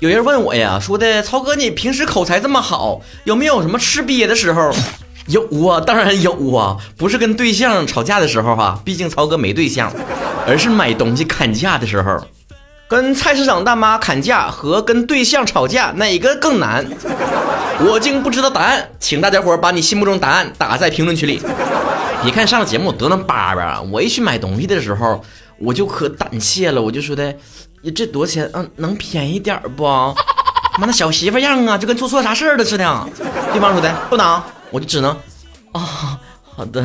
有人问我呀，说的曹哥，你平时口才这么好，有没有什么吃瘪的时候？有啊，当然有啊，不是跟对象吵架的时候哈，毕竟曹哥没对象，而是买东西砍价的时候。跟菜市场大妈砍价和跟对象吵架，哪个更难？我竟不知道答案，请大家伙把你心目中答案打在评论区里。别看上了节目得那叭叭，我一去买东西的时候，我就可胆怯了，我就说的，这多少钱？嗯，能便宜点不？妈那小媳妇样啊，就跟做错啥事儿了似的。对方说的不能，我就只能，啊，好的。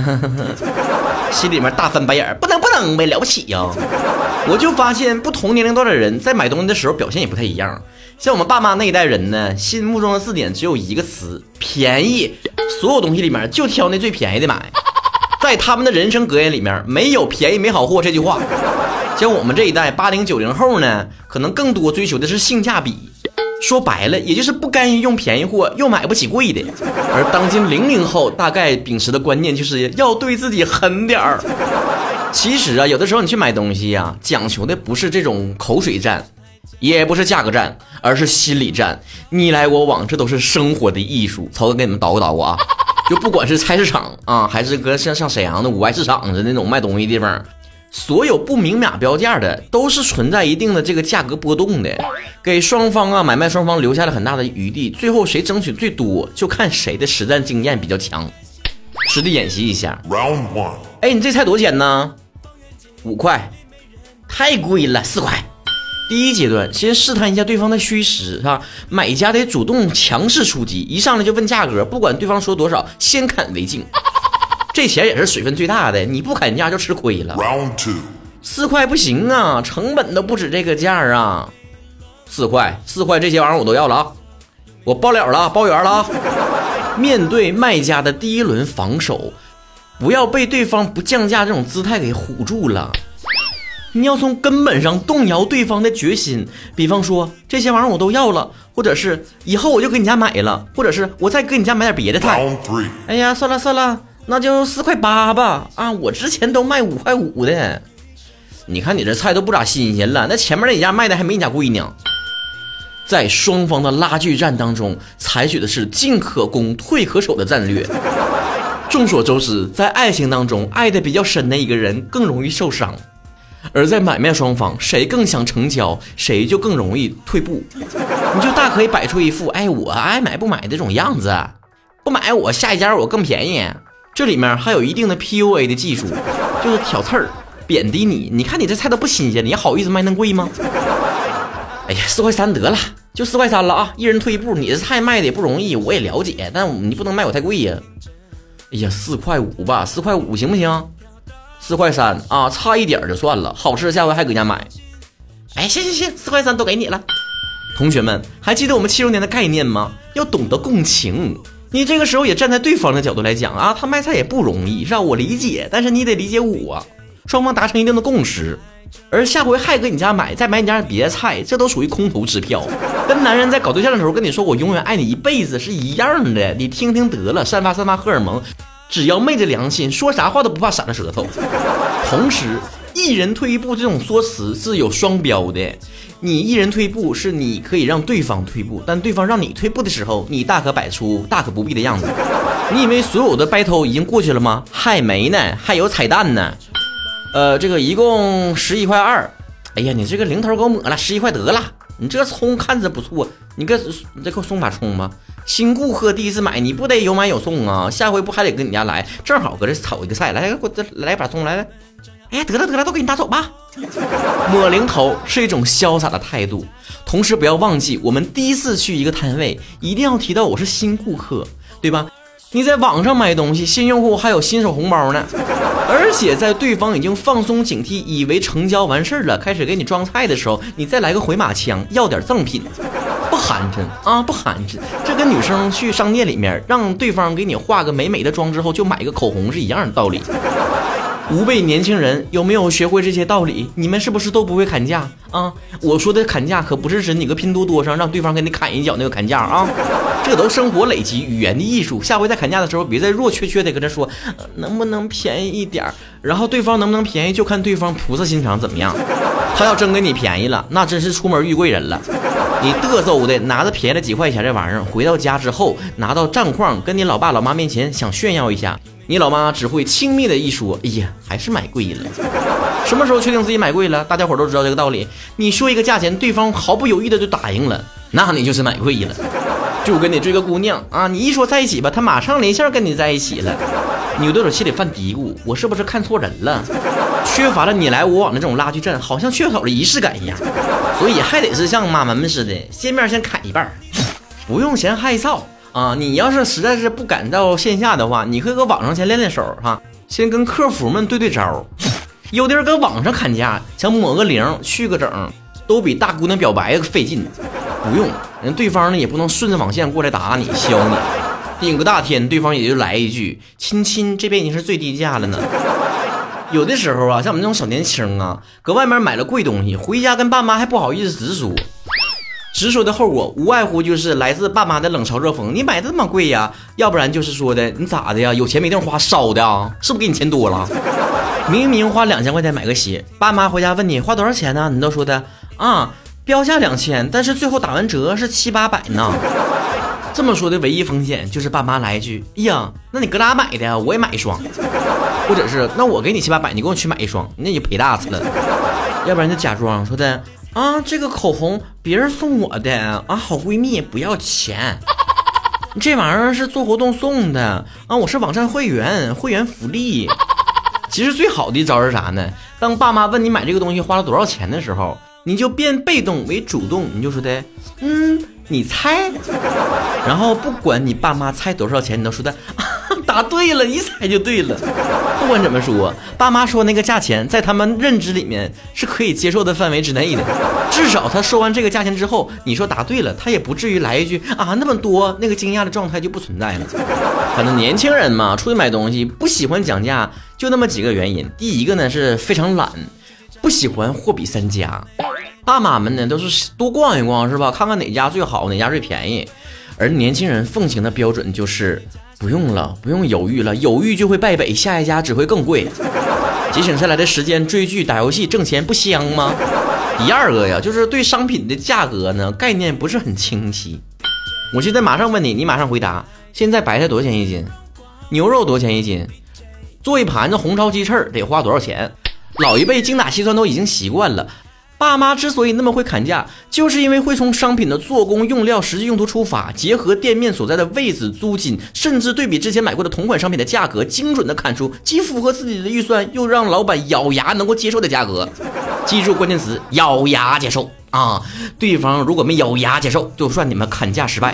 心里面大翻白眼，不能不能呗，了不起呀！我就发现不同年龄段的人在买东西的时候表现也不太一样。像我们爸妈那一代人呢，心目中的字典只有一个词：便宜。所有东西里面就挑那最便宜的买。在他们的人生格言里面，没有便宜没好货这句话。像我们这一代八零九零后呢，可能更多追求的是性价比。说白了，也就是不甘于用便宜货，又买不起贵的。而当今零零后大概秉持的观念，就是要对自己狠点儿。其实啊，有的时候你去买东西呀，讲求的不是这种口水战，也不是价格战，而是心理战。你来我往，这都是生活的艺术。曹哥给你们捣鼓捣鼓啊，就不管是菜市场啊，还是搁像像沈阳的五爱市场的那种卖东西地方。所有不明码标价的都是存在一定的这个价格波动的，给双方啊买卖双方留下了很大的余地。最后谁争取最多，就看谁的实战经验比较强。实地演习一下。Round one。哎，你这菜多少钱呢？五块，太贵了，四块。第一阶段，先试探一下对方的虚实，是吧？买家得主动强势出击，一上来就问价格，不管对方说多少，先砍为敬。这钱也是水分最大的，你不砍价就吃亏了。Round two，四块不行啊，成本都不止这个价啊。四块，四块，这些玩意儿我都要了啊，我包了了，包圆了啊。面对卖家的第一轮防守，不要被对方不降价这种姿态给唬住了。你要从根本上动摇对方的决心，比方说这些玩意儿我都要了，或者是以后我就给你家买了，或者是我再给你家买点别的菜。哎呀，算了算了。那就四块八吧，啊，我之前都卖五块五的，你看你这菜都不咋新鲜了，那前面那家卖的还没你家贵呢。在双方的拉锯战当中，采取的是进可攻退可守的战略。众所周知，在爱情当中，爱的比较深的一个人更容易受伤，而在买卖双方，谁更想成交，谁就更容易退步。你就大可以摆出一副哎我爱买不买的这种样子，不买我下一家我更便宜。这里面还有一定的 PUA 的技术，就是挑刺儿、贬低你。你看你这菜都不新鲜，你好意思卖那么贵吗？哎呀，四块三得了，就四块三了啊！一人退一步。你这菜卖的也不容易，我也了解，但你不能卖我太贵呀。哎呀，四块五吧，四块五行不行？四块三啊，差一点就算了，好吃下回还搁家买。哎，行行行，四块三都给你了。同学们，还记得我们七周年的概念吗？要懂得共情。你这个时候也站在对方的角度来讲啊，他卖菜也不容易，是吧？我理解，但是你得理解我，双方达成一定的共识。而下回还搁你家买，再买你家别的菜，这都属于空头支票。跟男人在搞对象的时候跟你说我永远爱你一辈子是一样的，你听听得了，散发散发荷尔蒙，只要昧着良心，说啥话都不怕闪了舌头。同时，一人退一步这种说辞是有双标的。你一人退一步是你可以让对方退步，但对方让你退步的时候，你大可摆出大可不必的样子。你以为所有的 battle 已经过去了吗？还没呢，还有彩蛋呢。呃，这个一共十一块二。哎呀，你这个零头给我抹了，十一块得了。你这葱看着不错，你给你再给我送把葱吧。新顾客第一次买，你不得有买有送啊？下回不还得跟你家来？正好搁这炒一个菜，来给我再来把葱来来。哎，得了得了，都给你拿走吧。抹零头是一种潇洒的态度，同时不要忘记，我们第一次去一个摊位，一定要提到我是新顾客，对吧？你在网上买东西，新用户还有新手红包呢。而且在对方已经放松警惕，以为成交完事儿了，开始给你装菜的时候，你再来个回马枪，要点赠品，不寒碜啊，不寒碜。这跟女生去商店里面让对方给你化个美美的妆之后，就买一个口红是一样的道理。吾辈年轻人有没有学会这些道理？你们是不是都不会砍价啊？我说的砍价可不是指你个拼多多上让对方给你砍一脚那个砍价啊，这都生活累积语言的艺术。下回在砍价的时候，别再弱缺缺的跟他说，能不能便宜一点儿？然后对方能不能便宜，就看对方菩萨心肠怎么样。他要真给你便宜了，那真是出门遇贵人了。你嘚瑟的拿着便宜了几块钱这玩意儿，回到家之后拿到账框跟你老爸老妈面前想炫耀一下，你老妈只会轻蔑的一说：“哎呀，还是买贵了。”什么时候确定自己买贵了？大家伙都知道这个道理。你说一个价钱，对方毫不犹豫的就答应了，那你就是买贵了。就跟你追个姑娘啊，你一说在一起吧，他马上连线跟你在一起了，你有点心里犯嘀咕，我是不是看错人了？缺乏了你来我往的这种拉锯战，好像缺少了仪式感一样。所以还得是像妈妈们似的，见面先砍一半，不用嫌害臊啊。你要是实在是不敢到线下的话，你可以搁网上先练练手哈，先跟客服们对对招。有的人搁网上砍价，想抹个零去个整，都比大姑娘表白费劲。不用，人对方呢也不能顺着网线过来打你削你，顶个大天，对方也就来一句：“亲亲，这边已经是最低价了呢。”有的时候啊，像我们这种小年轻啊，搁外面买了贵东西，回家跟爸妈还不好意思直说，直说的后果无外乎就是来自爸妈的冷嘲热讽：“你买这么贵呀？”要不然就是说的：“你咋的呀？有钱没地方花，烧的啊？是不是给你钱多了？”明明花两千块钱买个鞋，爸妈回家问你花多少钱呢？你都说的啊，标价两千，但是最后打完折是七八百呢。这么说的唯一风险就是爸妈来一句：“哎呀，那你搁哪买的？我也买一双。”或者是那我给你七八百，你给我去买一双，那你赔大次了。要不然就假装说的啊，这个口红别人送我的啊，好闺蜜不要钱，这玩意儿是做活动送的啊，我是网站会员，会员福利。其实最好的一招是啥呢？当爸妈问你买这个东西花了多少钱的时候，你就变被动为主动，你就说的嗯，你猜。然后不管你爸妈猜多少钱，你都说的。啊答对了，一猜就对了。不管怎么说，爸妈说那个价钱在他们认知里面是可以接受的范围之内的。至少他说完这个价钱之后，你说答对了，他也不至于来一句啊那么多，那个惊讶的状态就不存在了。反正年轻人嘛，出去买东西不喜欢讲价，就那么几个原因。第一个呢是非常懒，不喜欢货比三家。爸妈们呢都是多逛一逛是吧？看看哪家最好，哪家最便宜。而年轻人奉行的标准就是。不用了，不用犹豫了，犹豫就会败北，下一家只会更贵。节省下来的时间追剧、打游戏、挣钱不香吗？第二个呀，就是对商品的价格呢概念不是很清晰。我现在马上问你，你马上回答。现在白菜多少钱一斤？牛肉多少钱一斤？做一盘子红烧鸡翅得花多少钱？老一辈精打细算都已经习惯了。爸妈之所以那么会砍价，就是因为会从商品的做工、用料、实际用途出发，结合店面所在的位置、租金，甚至对比之前买过的同款商品的价格，精准的砍出既符合自己的预算，又让老板咬牙能够接受的价格。记住关键词：咬牙接受啊！对方如果没咬牙接受，就算你们砍价失败。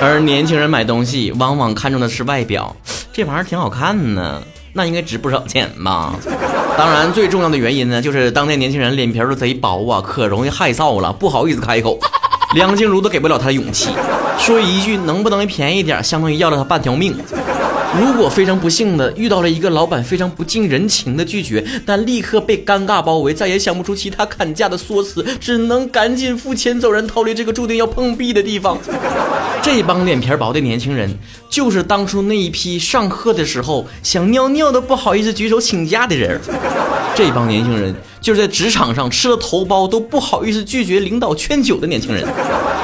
而年轻人买东西往往看重的是外表，这玩意儿挺好看呢。那应该值不少钱吧？当然，最重要的原因呢，就是当代年轻人脸皮都贼薄啊，可容易害臊了，不好意思开口。梁静茹都给不了他的勇气，说一句能不能便宜点，相当于要了他半条命。如果非常不幸的遇到了一个老板非常不近人情的拒绝，但立刻被尴尬包围，再也想不出其他砍价的说辞，只能赶紧付钱走人，逃离这个注定要碰壁的地方。这帮脸皮薄的年轻人，就是当初那一批上课的时候想尿尿都不好意思举手请假的人。这帮年轻人，就是在职场上吃了头孢都不好意思拒绝领导劝酒的年轻人。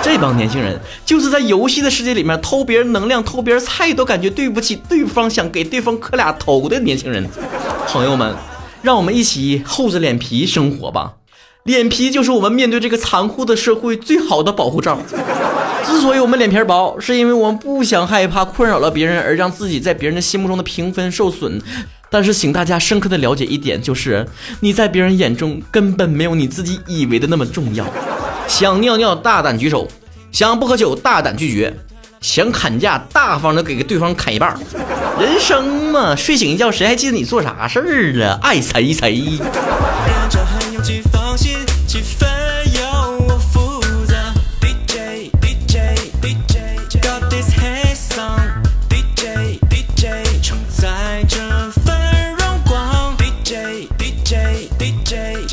这帮年轻人，就是在游戏的世界里面偷别人能量、偷别人菜都感觉对不起对方，想给对方磕俩头的年轻人。朋友们，让我们一起厚着脸皮生活吧。脸皮就是我们面对这个残酷的社会最好的保护罩。之所以我们脸皮薄，是因为我们不想害怕困扰了别人，而让自己在别人的心目中的评分受损。但是，请大家深刻的了解一点，就是你在别人眼中根本没有你自己以为的那么重要。想尿尿大胆举手，想不喝酒大胆拒绝，想砍价大方的给对方砍一半。人生嘛，睡醒一觉，谁还记得你做啥事儿了？爱谁谁。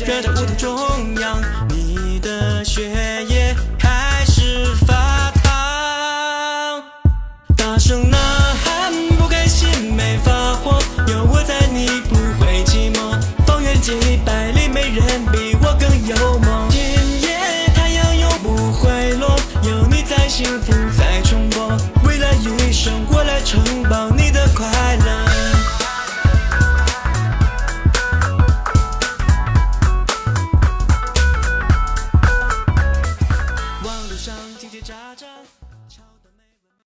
在这舞动中。